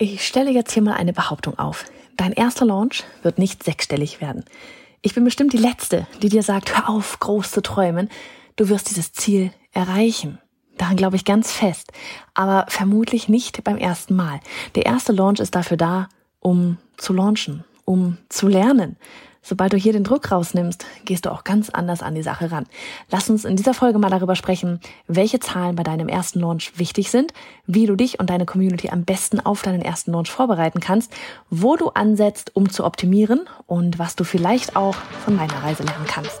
Ich stelle jetzt hier mal eine Behauptung auf. Dein erster Launch wird nicht sechsstellig werden. Ich bin bestimmt die Letzte, die dir sagt, hör auf, groß zu träumen. Du wirst dieses Ziel erreichen. Daran glaube ich ganz fest. Aber vermutlich nicht beim ersten Mal. Der erste Launch ist dafür da, um zu launchen, um zu lernen, Sobald du hier den Druck rausnimmst, gehst du auch ganz anders an die Sache ran. Lass uns in dieser Folge mal darüber sprechen, welche Zahlen bei deinem ersten Launch wichtig sind, wie du dich und deine Community am besten auf deinen ersten Launch vorbereiten kannst, wo du ansetzt, um zu optimieren und was du vielleicht auch von meiner Reise lernen kannst.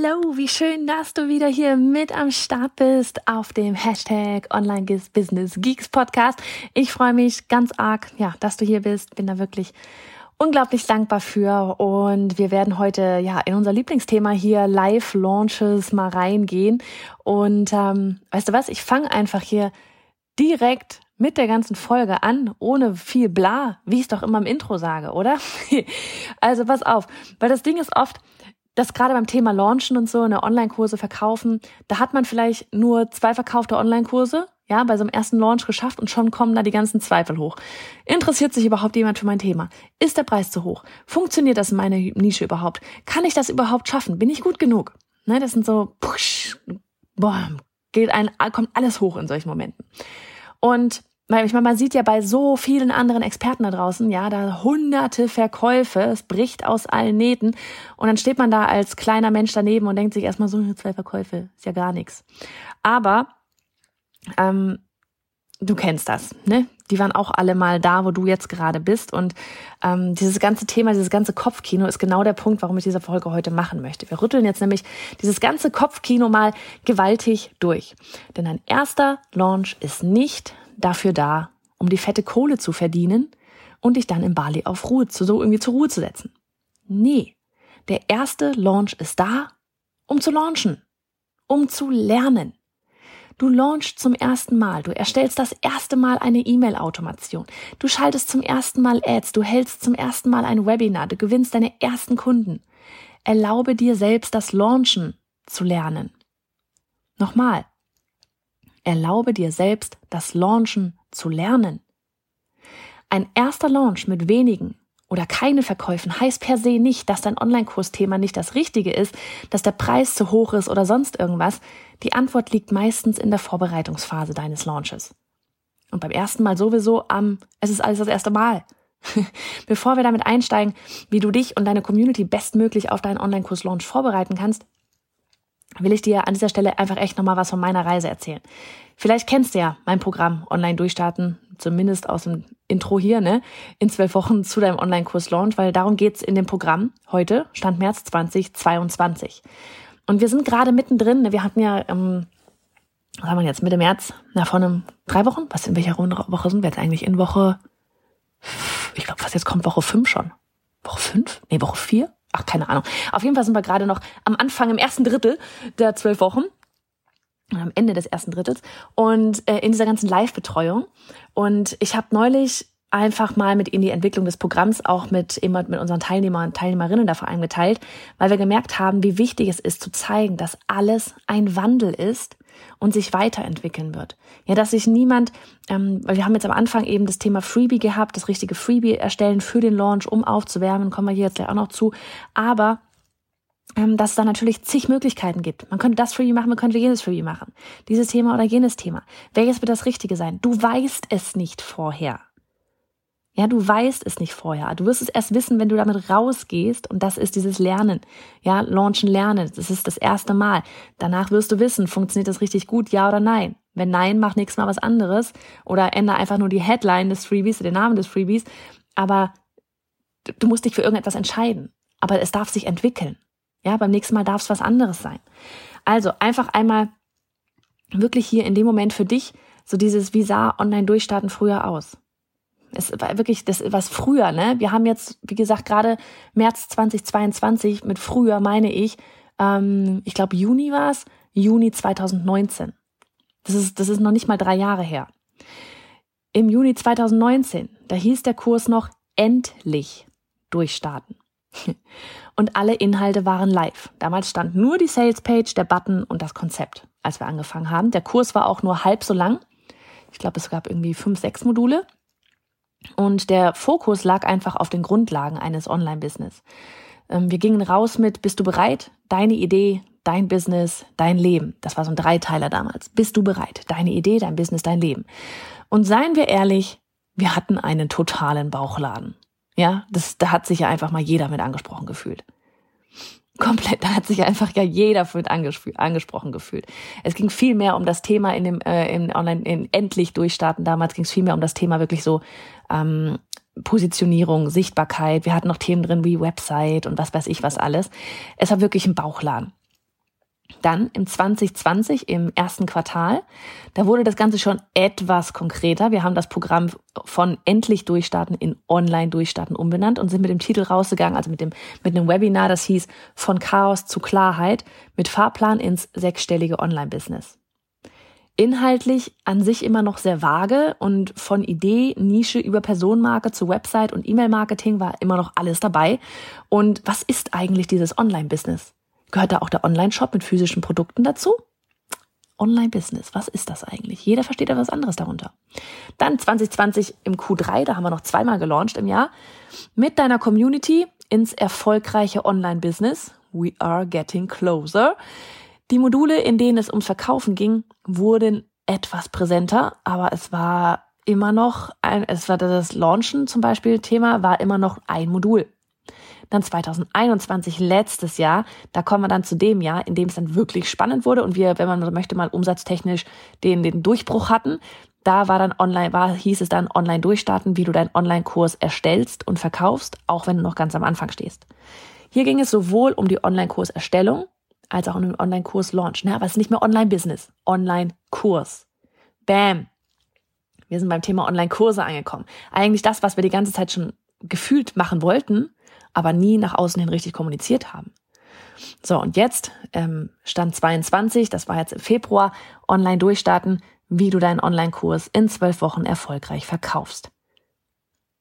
Hallo, wie schön, dass du wieder hier mit am Start bist auf dem Hashtag Online Business Geeks Podcast. Ich freue mich ganz arg, ja, dass du hier bist. Bin da wirklich unglaublich dankbar für. Und wir werden heute ja in unser Lieblingsthema hier Live-Launches mal reingehen. Und ähm, weißt du was? Ich fange einfach hier direkt mit der ganzen Folge an, ohne viel bla, wie ich es doch immer im Intro sage, oder? also pass auf, weil das Ding ist oft, dass gerade beim Thema Launchen und so, eine Online-Kurse verkaufen, da hat man vielleicht nur zwei verkaufte Online-Kurse, ja, bei so einem ersten Launch geschafft und schon kommen da die ganzen Zweifel hoch. Interessiert sich überhaupt jemand für mein Thema? Ist der Preis zu hoch? Funktioniert das in meiner Nische überhaupt? Kann ich das überhaupt schaffen? Bin ich gut genug? Ne, das sind so, push, boah, geht ein, kommt alles hoch in solchen Momenten. Und weil ich meine, man sieht ja bei so vielen anderen Experten da draußen, ja, da hunderte Verkäufe, es bricht aus allen Nähten und dann steht man da als kleiner Mensch daneben und denkt sich erstmal so, zwei Verkäufe, ist ja gar nichts. Aber ähm, du kennst das, ne? Die waren auch alle mal da, wo du jetzt gerade bist. Und ähm, dieses ganze Thema, dieses ganze Kopfkino ist genau der Punkt, warum ich diese Folge heute machen möchte. Wir rütteln jetzt nämlich dieses ganze Kopfkino mal gewaltig durch. Denn ein erster Launch ist nicht dafür da, um die fette Kohle zu verdienen und dich dann in Bali auf Ruhe zu, so irgendwie zur Ruhe zu setzen. Nee. Der erste Launch ist da, um zu launchen, um zu lernen. Du launchst zum ersten Mal, du erstellst das erste Mal eine E-Mail-Automation, du schaltest zum ersten Mal Ads, du hältst zum ersten Mal ein Webinar, du gewinnst deine ersten Kunden. Erlaube dir selbst das Launchen zu lernen. Nochmal, Erlaube dir selbst, das Launchen zu lernen. Ein erster Launch mit wenigen oder keine Verkäufen heißt per se nicht, dass dein Online-Kursthema nicht das Richtige ist, dass der Preis zu hoch ist oder sonst irgendwas. Die Antwort liegt meistens in der Vorbereitungsphase deines Launches. Und beim ersten Mal sowieso am, es ist alles das erste Mal. Bevor wir damit einsteigen, wie du dich und deine Community bestmöglich auf deinen Online-Kurs-Launch vorbereiten kannst, will ich dir an dieser Stelle einfach echt nochmal was von meiner Reise erzählen. Vielleicht kennst du ja mein Programm Online Durchstarten, zumindest aus dem Intro hier, ne? In zwölf Wochen zu deinem Online-Kurs Launch, weil darum geht's in dem Programm heute, Stand März 2022. Und wir sind gerade mittendrin, ne? wir hatten ja, ähm, was haben wir jetzt, Mitte März, na, vor einem, drei Wochen? Was, in welcher Woche sind wir jetzt eigentlich? In Woche, ich glaube, was jetzt kommt, Woche fünf schon. Woche fünf? Nee, Woche vier? Ach, keine Ahnung. Auf jeden Fall sind wir gerade noch am Anfang, im ersten Drittel der zwölf Wochen am Ende des ersten Drittels und äh, in dieser ganzen Live-Betreuung. Und ich habe neulich einfach mal mit in die Entwicklung des Programms auch mit immer mit unseren Teilnehmern und Teilnehmerinnen da vor allem geteilt, weil wir gemerkt haben, wie wichtig es ist zu zeigen, dass alles ein Wandel ist und sich weiterentwickeln wird. Ja, dass sich niemand, ähm, weil wir haben jetzt am Anfang eben das Thema Freebie gehabt, das richtige Freebie erstellen für den Launch, um aufzuwärmen, kommen wir hier jetzt gleich auch noch zu. Aber ähm, dass es da natürlich zig Möglichkeiten gibt. Man könnte das Freebie machen, man könnte jenes Freebie machen. Dieses Thema oder jenes Thema. Welches wird das Richtige sein? Du weißt es nicht vorher. Ja, du weißt es nicht vorher. Du wirst es erst wissen, wenn du damit rausgehst. Und das ist dieses Lernen. Ja, launchen, lernen. Das ist das erste Mal. Danach wirst du wissen, funktioniert das richtig gut, ja oder nein. Wenn nein, mach nächstes Mal was anderes. Oder ändere einfach nur die Headline des Freebies, den Namen des Freebies. Aber du musst dich für irgendetwas entscheiden. Aber es darf sich entwickeln. Ja, beim nächsten Mal darf es was anderes sein. Also einfach einmal wirklich hier in dem Moment für dich so dieses, wie sah Online-Durchstarten früher aus? Es war wirklich das was früher, ne? Wir haben jetzt, wie gesagt, gerade März 2022, mit früher meine ich, ähm, ich glaube Juni war es, Juni 2019. Das ist, das ist noch nicht mal drei Jahre her. Im Juni 2019, da hieß der Kurs noch endlich durchstarten. Und alle Inhalte waren live. Damals stand nur die Salespage, der Button und das Konzept, als wir angefangen haben. Der Kurs war auch nur halb so lang. Ich glaube, es gab irgendwie fünf, sechs Module. Und der Fokus lag einfach auf den Grundlagen eines Online-Business. Ähm, wir gingen raus mit, bist du bereit? Deine Idee, dein Business, dein Leben. Das war so ein Dreiteiler damals. Bist du bereit? Deine Idee, dein Business, dein Leben. Und seien wir ehrlich, wir hatten einen totalen Bauchladen. Ja, das, da hat sich ja einfach mal jeder mit angesprochen gefühlt. Komplett, da hat sich einfach ja jeder mit angesprochen gefühlt. Es ging viel mehr um das Thema in dem äh, in Online in endlich durchstarten. Damals ging es viel mehr um das Thema wirklich so ähm, Positionierung, Sichtbarkeit. Wir hatten noch Themen drin wie Website und was weiß ich was alles. Es war wirklich ein Bauchladen. Dann im 2020, im ersten Quartal, da wurde das Ganze schon etwas konkreter. Wir haben das Programm von endlich durchstarten in online durchstarten umbenannt und sind mit dem Titel rausgegangen, also mit dem, mit einem Webinar, das hieß von Chaos zu Klarheit mit Fahrplan ins sechsstellige Online-Business. Inhaltlich an sich immer noch sehr vage und von Idee, Nische über Personenmarke zu Website und E-Mail-Marketing war immer noch alles dabei. Und was ist eigentlich dieses Online-Business? Gehört da auch der Online-Shop mit physischen Produkten dazu? Online-Business, was ist das eigentlich? Jeder versteht ja was anderes darunter. Dann 2020 im Q3, da haben wir noch zweimal gelauncht im Jahr, mit deiner Community ins erfolgreiche Online-Business. We are getting closer. Die Module, in denen es ums Verkaufen ging, wurden etwas präsenter, aber es war immer noch ein, es war das Launchen zum Beispiel Thema, war immer noch ein Modul. Dann 2021, letztes Jahr, da kommen wir dann zu dem Jahr, in dem es dann wirklich spannend wurde und wir, wenn man so möchte, mal umsatztechnisch den, den Durchbruch hatten. Da war dann online, war, hieß es dann online durchstarten, wie du deinen Online-Kurs erstellst und verkaufst, auch wenn du noch ganz am Anfang stehst. Hier ging es sowohl um die Online-Kurserstellung als auch um den Online-Kurs-Launch. Ne? Aber es ist nicht mehr Online-Business, Online-Kurs. Bam. Wir sind beim Thema Online-Kurse angekommen. Eigentlich das, was wir die ganze Zeit schon gefühlt machen wollten, aber nie nach außen hin richtig kommuniziert haben. So, und jetzt ähm, Stand 22, das war jetzt im Februar, online durchstarten, wie du deinen Online-Kurs in zwölf Wochen erfolgreich verkaufst.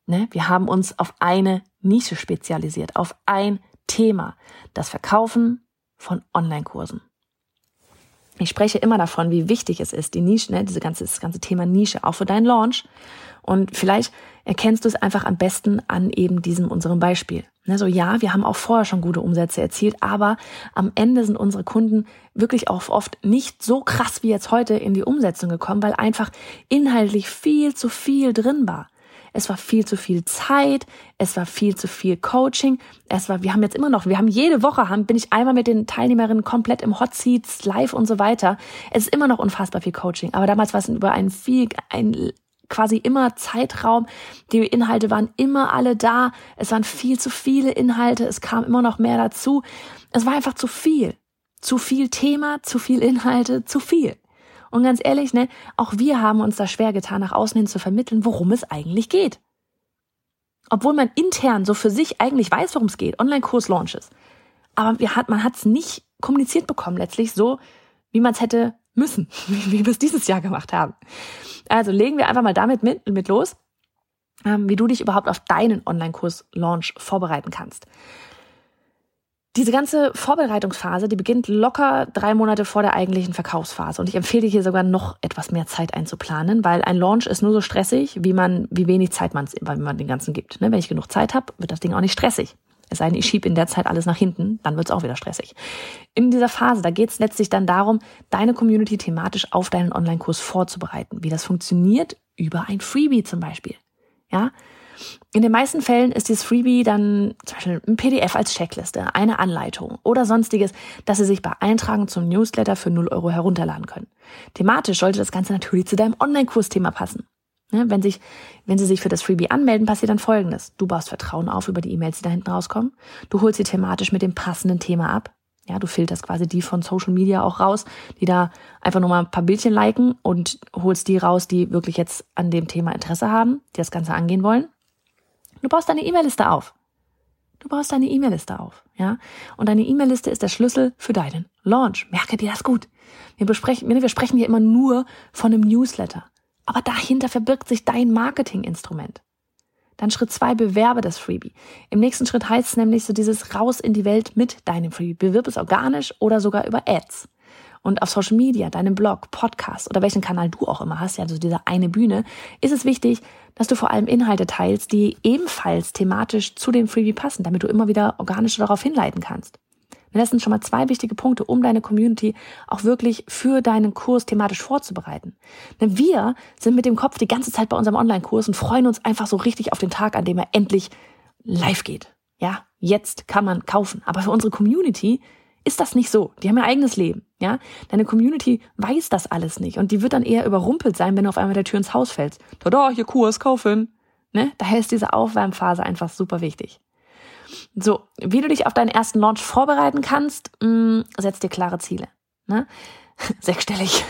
Ne? Wir haben uns auf eine Nische spezialisiert, auf ein Thema, das Verkaufen von Online-Kursen. Ich spreche immer davon, wie wichtig es ist, die Nische, ne, diese ganze, das ganze Thema Nische, auch für deinen Launch. Und vielleicht erkennst du es einfach am besten an eben diesem unserem Beispiel. Ne, so ja, wir haben auch vorher schon gute Umsätze erzielt, aber am Ende sind unsere Kunden wirklich auch oft nicht so krass wie jetzt heute in die Umsetzung gekommen, weil einfach inhaltlich viel zu viel drin war es war viel zu viel Zeit, es war viel zu viel Coaching, es war, wir haben jetzt immer noch, wir haben jede Woche, haben, bin ich einmal mit den Teilnehmerinnen komplett im Hot Seats, live und so weiter. Es ist immer noch unfassbar viel Coaching, aber damals war es über einen viel, ein quasi immer Zeitraum. Die Inhalte waren immer alle da. Es waren viel zu viele Inhalte. Es kam immer noch mehr dazu. Es war einfach zu viel. Zu viel Thema, zu viel Inhalte, zu viel. Und ganz ehrlich, ne, auch wir haben uns da schwer getan, nach außen hin zu vermitteln, worum es eigentlich geht. Obwohl man intern so für sich eigentlich weiß, worum es geht, Online-Kurs-Launches. Aber wir hat, man hat es nicht kommuniziert bekommen, letztlich so, wie man es hätte müssen, wie wir es dieses Jahr gemacht haben. Also legen wir einfach mal damit mit, mit los, ähm, wie du dich überhaupt auf deinen Online-Kurs-Launch vorbereiten kannst. Diese ganze Vorbereitungsphase, die beginnt locker drei Monate vor der eigentlichen Verkaufsphase. Und ich empfehle dir hier sogar noch etwas mehr Zeit einzuplanen, weil ein Launch ist nur so stressig, wie man, wie wenig Zeit man, wenn man den ganzen gibt. Ne? Wenn ich genug Zeit habe, wird das Ding auch nicht stressig. Es sei denn, ich schiebe in der Zeit alles nach hinten, dann wird es auch wieder stressig. In dieser Phase, da geht es letztlich dann darum, deine Community thematisch auf deinen Online-Kurs vorzubereiten. Wie das funktioniert über ein Freebie zum Beispiel. Ja, in den meisten Fällen ist dieses Freebie dann zum Beispiel ein PDF als Checkliste, eine Anleitung oder sonstiges, dass Sie sich bei Eintragen zum Newsletter für 0 Euro herunterladen können. Thematisch sollte das Ganze natürlich zu deinem Online-Kursthema passen. wenn, sich, wenn Sie sich für das Freebie anmelden, passiert dann Folgendes. Du baust Vertrauen auf über die E-Mails, die da hinten rauskommen. Du holst sie thematisch mit dem passenden Thema ab. Ja, du filterst quasi die von Social Media auch raus, die da einfach nur mal ein paar Bildchen liken und holst die raus, die wirklich jetzt an dem Thema Interesse haben, die das Ganze angehen wollen. Du baust deine E-Mail-Liste auf. Du baust deine E-Mail-Liste auf, ja? Und deine E-Mail-Liste ist der Schlüssel für deinen Launch. Merke dir das gut. Wir besprechen, wir sprechen hier immer nur von einem Newsletter. Aber dahinter verbirgt sich dein Marketinginstrument. Dann Schritt zwei, bewerbe das Freebie. Im nächsten Schritt heißt es nämlich so dieses raus in die Welt mit deinem Freebie. Bewirb es organisch oder sogar über Ads. Und auf Social Media, deinem Blog, Podcast oder welchen Kanal du auch immer hast, ja, also diese eine Bühne, ist es wichtig, dass du vor allem Inhalte teilst, die ebenfalls thematisch zu dem Freebie passen, damit du immer wieder organisch darauf hinleiten kannst. Das sind schon mal zwei wichtige Punkte, um deine Community auch wirklich für deinen Kurs thematisch vorzubereiten. Denn wir sind mit dem Kopf die ganze Zeit bei unserem Online-Kurs und freuen uns einfach so richtig auf den Tag, an dem er endlich live geht. Ja, jetzt kann man kaufen. Aber für unsere Community ist das nicht so. Die haben ihr eigenes Leben. Ja, deine Community weiß das alles nicht und die wird dann eher überrumpelt sein, wenn du auf einmal der Tür ins Haus fällst. Tada, hier Kurs kaufen. Ne? Daher ist diese Aufwärmphase einfach super wichtig. So, wie du dich auf deinen ersten Launch vorbereiten kannst, mh, mm, setz dir klare Ziele. Ne? Sechsstellig.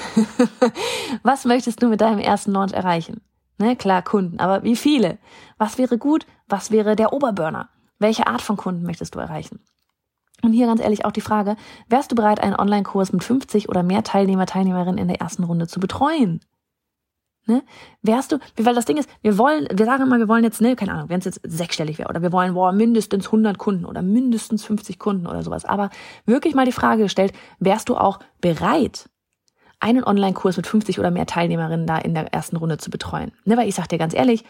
Was möchtest du mit deinem ersten Launch erreichen? Ne, klar, Kunden, aber wie viele? Was wäre gut? Was wäre der Oberburner? Welche Art von Kunden möchtest du erreichen? Und hier ganz ehrlich auch die Frage, wärst du bereit, einen Online-Kurs mit 50 oder mehr Teilnehmer, Teilnehmerinnen in der ersten Runde zu betreuen? Ne? Wärst du, weil das Ding ist, wir wollen, wir sagen immer, wir wollen jetzt, ne, keine Ahnung, wenn es jetzt sechsstellig wäre oder wir wollen, boah, mindestens 100 Kunden oder mindestens 50 Kunden oder sowas. Aber wirklich mal die Frage gestellt, wärst du auch bereit, einen Online-Kurs mit 50 oder mehr Teilnehmerinnen da in der ersten Runde zu betreuen? Ne, weil ich sag dir ganz ehrlich,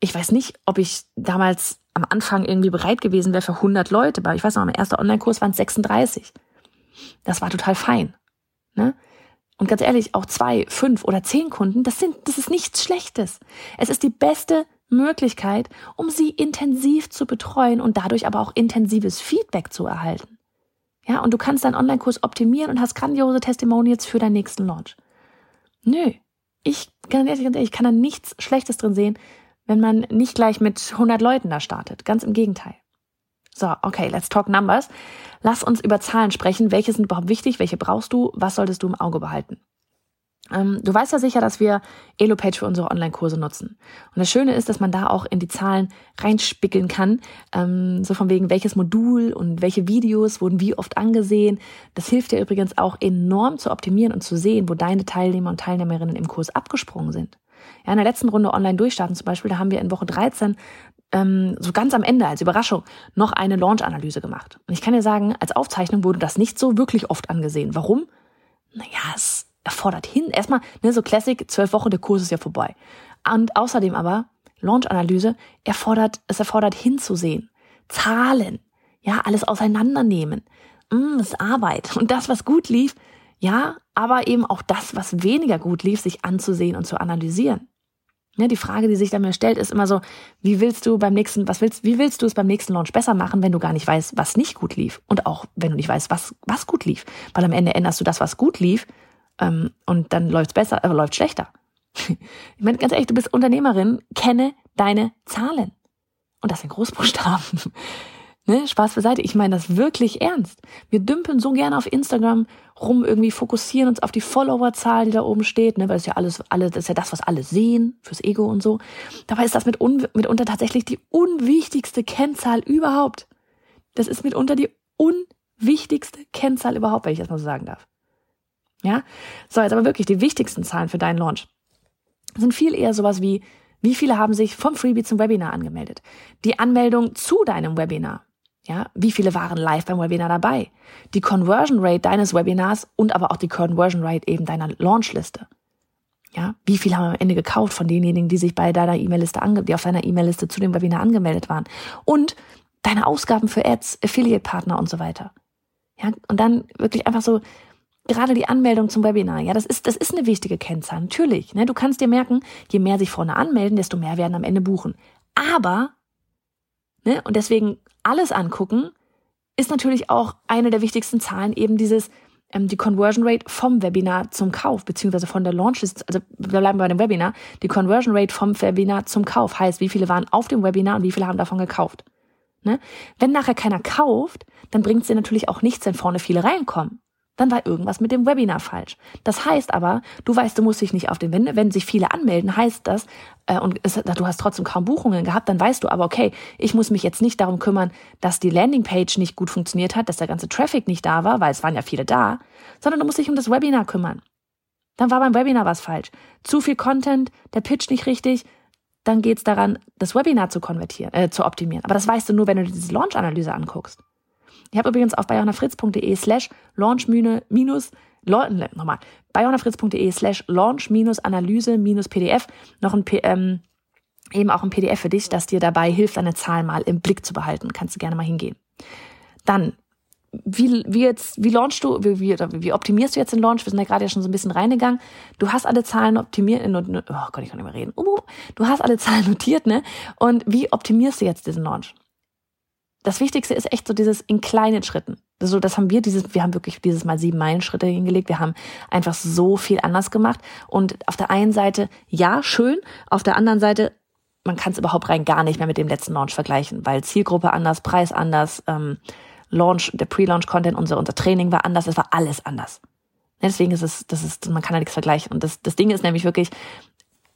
ich weiß nicht, ob ich damals am Anfang irgendwie bereit gewesen wäre für 100 Leute, aber ich weiß noch, mein erster Online-Kurs waren 36. Das war total fein. Ne? Und ganz ehrlich, auch zwei, fünf oder zehn Kunden, das sind, das ist nichts Schlechtes. Es ist die beste Möglichkeit, um sie intensiv zu betreuen und dadurch aber auch intensives Feedback zu erhalten. Ja, und du kannst deinen Online-Kurs optimieren und hast grandiose Testimonials für deinen nächsten Launch. Nö. Ich, ganz ehrlich, ganz ehrlich, ich kann da nichts Schlechtes drin sehen, wenn man nicht gleich mit 100 Leuten da startet. Ganz im Gegenteil. So, okay, let's talk numbers. Lass uns über Zahlen sprechen. Welche sind überhaupt wichtig? Welche brauchst du? Was solltest du im Auge behalten? Ähm, du weißt ja sicher, dass wir Elopage für unsere Online-Kurse nutzen. Und das Schöne ist, dass man da auch in die Zahlen reinspickeln kann. Ähm, so von wegen, welches Modul und welche Videos wurden wie oft angesehen. Das hilft dir übrigens auch enorm zu optimieren und zu sehen, wo deine Teilnehmer und Teilnehmerinnen im Kurs abgesprungen sind. Ja, in der letzten Runde online durchstarten zum Beispiel, da haben wir in Woche 13 ähm, so ganz am Ende als Überraschung noch eine Launch-Analyse gemacht. Und ich kann dir sagen, als Aufzeichnung wurde das nicht so wirklich oft angesehen. Warum? Naja, es erfordert hin. Erstmal, ne, so Classic, zwölf Wochen, der Kurs ist ja vorbei. Und außerdem aber, Launch-Analyse erfordert, es erfordert hinzusehen. Zahlen. Ja, alles auseinandernehmen. Mm, ist Arbeit. Und das, was gut lief, ja, aber eben auch das, was weniger gut lief, sich anzusehen und zu analysieren. Ja, die Frage, die sich dann mir stellt, ist immer so, wie willst du beim nächsten, was willst, wie willst du es beim nächsten Launch besser machen, wenn du gar nicht weißt, was nicht gut lief? Und auch, wenn du nicht weißt, was, was gut lief. Weil am Ende änderst du das, was gut lief, ähm, und dann läuft's besser, äh, läuft schlechter. ich meine, ganz ehrlich, du bist Unternehmerin, kenne deine Zahlen. Und das sind Großbuchstaben. Ne, Spaß beiseite. Ich meine das wirklich ernst. Wir dümpeln so gerne auf Instagram rum, irgendwie fokussieren uns auf die Followerzahl, die da oben steht, ne, weil es ja alles, alle, das ist ja das, was alle sehen, fürs Ego und so. Dabei ist das mit un, mitunter tatsächlich die unwichtigste Kennzahl überhaupt. Das ist mitunter die unwichtigste Kennzahl überhaupt, wenn ich das mal so sagen darf. Ja? So, jetzt aber wirklich die wichtigsten Zahlen für deinen Launch sind viel eher sowas wie, wie viele haben sich vom Freebie zum Webinar angemeldet? Die Anmeldung zu deinem Webinar. Ja, wie viele waren live beim Webinar dabei? Die Conversion Rate deines Webinars und aber auch die Conversion Rate eben deiner Launchliste. Ja, wie viele haben am Ende gekauft von denjenigen, die sich bei deiner E-Mail-Liste ange die auf deiner E-Mail-Liste zu dem Webinar angemeldet waren? Und deine Ausgaben für Ads, Affiliate-Partner und so weiter. Ja, und dann wirklich einfach so gerade die Anmeldung zum Webinar. Ja, das ist das ist eine wichtige Kennzahl. Natürlich, ne? Du kannst dir merken, je mehr sich vorne anmelden, desto mehr werden am Ende buchen. Aber Ne? Und deswegen alles angucken ist natürlich auch eine der wichtigsten Zahlen, eben dieses, ähm, die Conversion Rate vom Webinar zum Kauf, beziehungsweise von der Launch, also wir bleiben bei dem Webinar, die Conversion Rate vom Webinar zum Kauf heißt, wie viele waren auf dem Webinar und wie viele haben davon gekauft. Ne? Wenn nachher keiner kauft, dann bringt es dir natürlich auch nichts, wenn vorne viele reinkommen dann war irgendwas mit dem Webinar falsch. Das heißt aber, du weißt, du musst dich nicht auf den, wenn, wenn sich viele anmelden, heißt das, äh, und es, du hast trotzdem kaum Buchungen gehabt, dann weißt du aber, okay, ich muss mich jetzt nicht darum kümmern, dass die Landingpage nicht gut funktioniert hat, dass der ganze Traffic nicht da war, weil es waren ja viele da, sondern du musst dich um das Webinar kümmern. Dann war beim Webinar was falsch. Zu viel Content, der Pitch nicht richtig, dann geht's daran, das Webinar zu konvertieren, äh, zu optimieren. Aber das weißt du nur, wenn du diese Launch-Analyse anguckst. Ich habe übrigens auf bayonafritz.de slash launch minus ne, nochmal, bayonafritz.de slash launch minus analyse minus pdf noch ein ähm, eben auch ein PDF für dich, das dir dabei hilft, deine Zahlen mal im Blick zu behalten. Kannst du gerne mal hingehen. Dann, wie, wie jetzt, wie launchst du, wie, wie, wie optimierst du jetzt den Launch? Wir sind ja gerade ja schon so ein bisschen reingegangen. Du hast alle Zahlen optimiert, oh Gott, ich kann nicht mehr reden. Du hast alle Zahlen notiert, ne? Und wie optimierst du jetzt diesen Launch? Das Wichtigste ist echt so dieses in kleinen Schritten. So, das haben wir dieses, wir haben wirklich dieses Mal sieben Meilenschritte hingelegt. Wir haben einfach so viel anders gemacht. Und auf der einen Seite, ja, schön. Auf der anderen Seite, man kann es überhaupt rein gar nicht mehr mit dem letzten Launch vergleichen, weil Zielgruppe anders, Preis anders, ähm, Launch, der Pre-Launch-Content, unser, unser Training war anders, es war alles anders. Deswegen ist es, das ist, man kann ja nichts vergleichen. Und das, das Ding ist nämlich wirklich,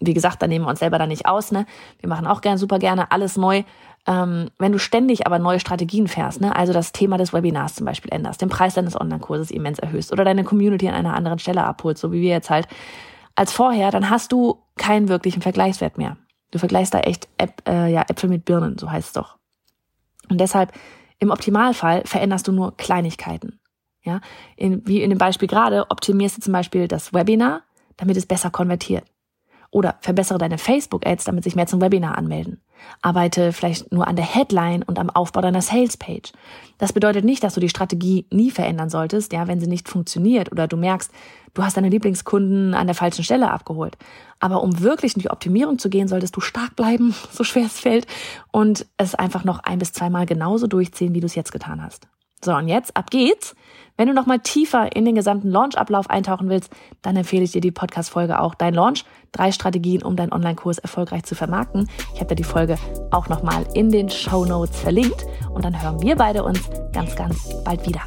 wie gesagt, da nehmen wir uns selber da nicht aus, ne? Wir machen auch gern super gerne alles neu. Ähm, wenn du ständig aber neue Strategien fährst, ne, also das Thema des Webinars zum Beispiel änderst, den Preis deines Online-Kurses immens erhöhst oder deine Community an einer anderen Stelle abholst, so wie wir jetzt halt, als vorher, dann hast du keinen wirklichen Vergleichswert mehr. Du vergleichst da echt Äp äh, ja, Äpfel mit Birnen, so heißt es doch. Und deshalb, im Optimalfall veränderst du nur Kleinigkeiten. Ja, in, wie in dem Beispiel gerade, optimierst du zum Beispiel das Webinar, damit es besser konvertiert. Oder verbessere deine Facebook-Ads, damit sich mehr zum Webinar anmelden. Arbeite vielleicht nur an der Headline und am Aufbau deiner Sales-Page. Das bedeutet nicht, dass du die Strategie nie verändern solltest, ja, wenn sie nicht funktioniert oder du merkst, du hast deine Lieblingskunden an der falschen Stelle abgeholt. Aber um wirklich in die Optimierung zu gehen, solltest du stark bleiben, so schwer es fällt, und es einfach noch ein bis zweimal genauso durchziehen, wie du es jetzt getan hast. So, und jetzt, ab geht's. Wenn du nochmal tiefer in den gesamten Launch-Ablauf eintauchen willst, dann empfehle ich dir die Podcast-Folge auch Dein Launch. Drei Strategien, um deinen Online-Kurs erfolgreich zu vermarkten. Ich habe dir die Folge auch nochmal in den Show Notes verlinkt. Und dann hören wir beide uns ganz, ganz bald wieder.